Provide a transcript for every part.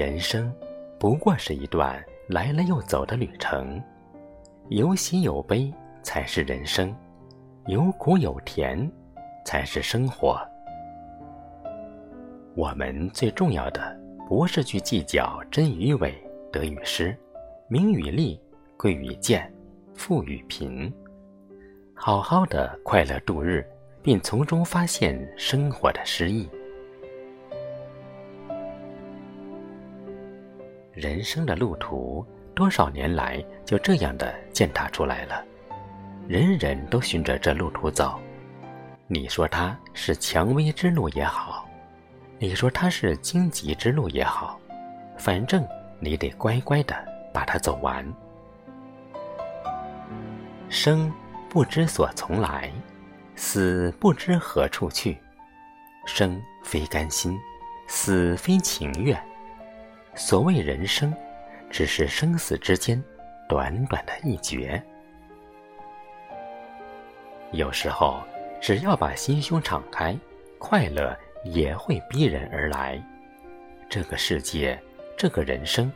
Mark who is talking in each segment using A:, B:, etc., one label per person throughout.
A: 人生不过是一段来了又走的旅程，有喜有悲才是人生，有苦有甜才是生活。我们最重要的不是去计较真与伪、得与失、名与利、贵与贱、富与贫，好好的快乐度日，并从中发现生活的诗意。人生的路途，多少年来就这样的践踏出来了，人人都循着这路途走。你说它是蔷薇之路也好，你说它是荆棘之路也好，反正你得乖乖的把它走完。生不知所从来，死不知何处去。生非甘心，死非情愿。所谓人生，只是生死之间短短的一绝。有时候，只要把心胸敞开，快乐也会逼人而来。这个世界，这个人生，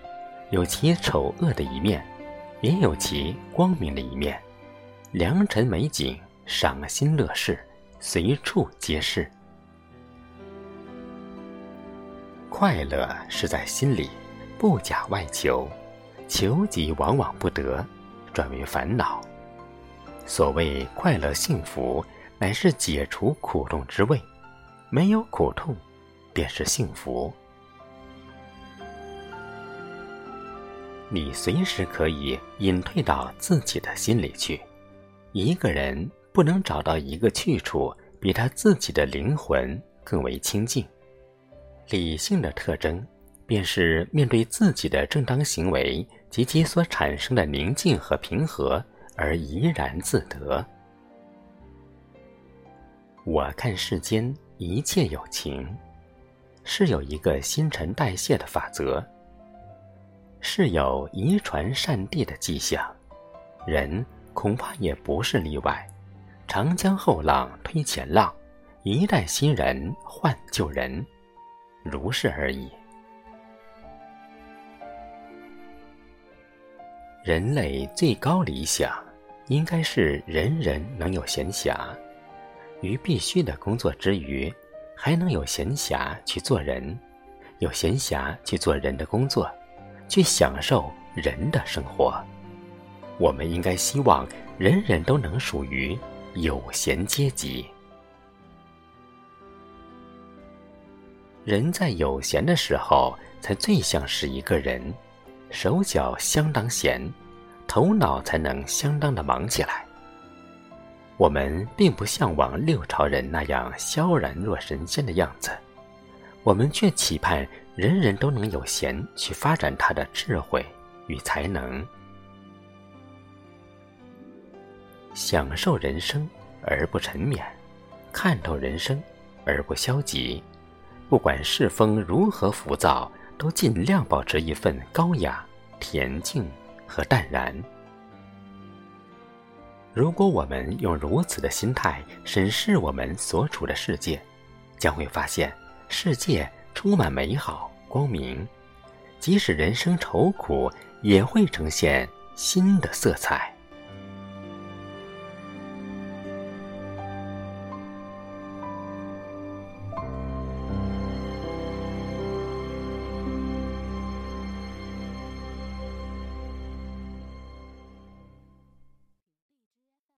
A: 有其丑恶的一面，也有其光明的一面。良辰美景，赏心乐事，随处皆是。快乐是在心里，不假外求，求己往往不得，转为烦恼。所谓快乐幸福，乃是解除苦痛之味，没有苦痛，便是幸福。你随时可以隐退到自己的心里去。一个人不能找到一个去处，比他自己的灵魂更为清净。理性的特征，便是面对自己的正当行为及其所产生的宁静和平和而怡然自得。我看世间一切有情，是有一个新陈代谢的法则，是有遗传善地的迹象，人恐怕也不是例外。长江后浪推前浪，一代新人换旧人。如是而已。人类最高理想，应该是人人能有闲暇，于必须的工作之余，还能有闲暇去做人，有闲暇去做人的工作，去享受人的生活。我们应该希望人人都能属于有闲阶级。人在有闲的时候，才最像是一个人，手脚相当闲，头脑才能相当的忙起来。我们并不向往六朝人那样萧然若神仙的样子，我们却期盼人人都能有闲去发展他的智慧与才能，享受人生而不沉湎，看透人生而不消极。不管世风如何浮躁，都尽量保持一份高雅、恬静和淡然。如果我们用如此的心态审视我们所处的世界，将会发现世界充满美好、光明，即使人生愁苦，也会呈现新的色彩。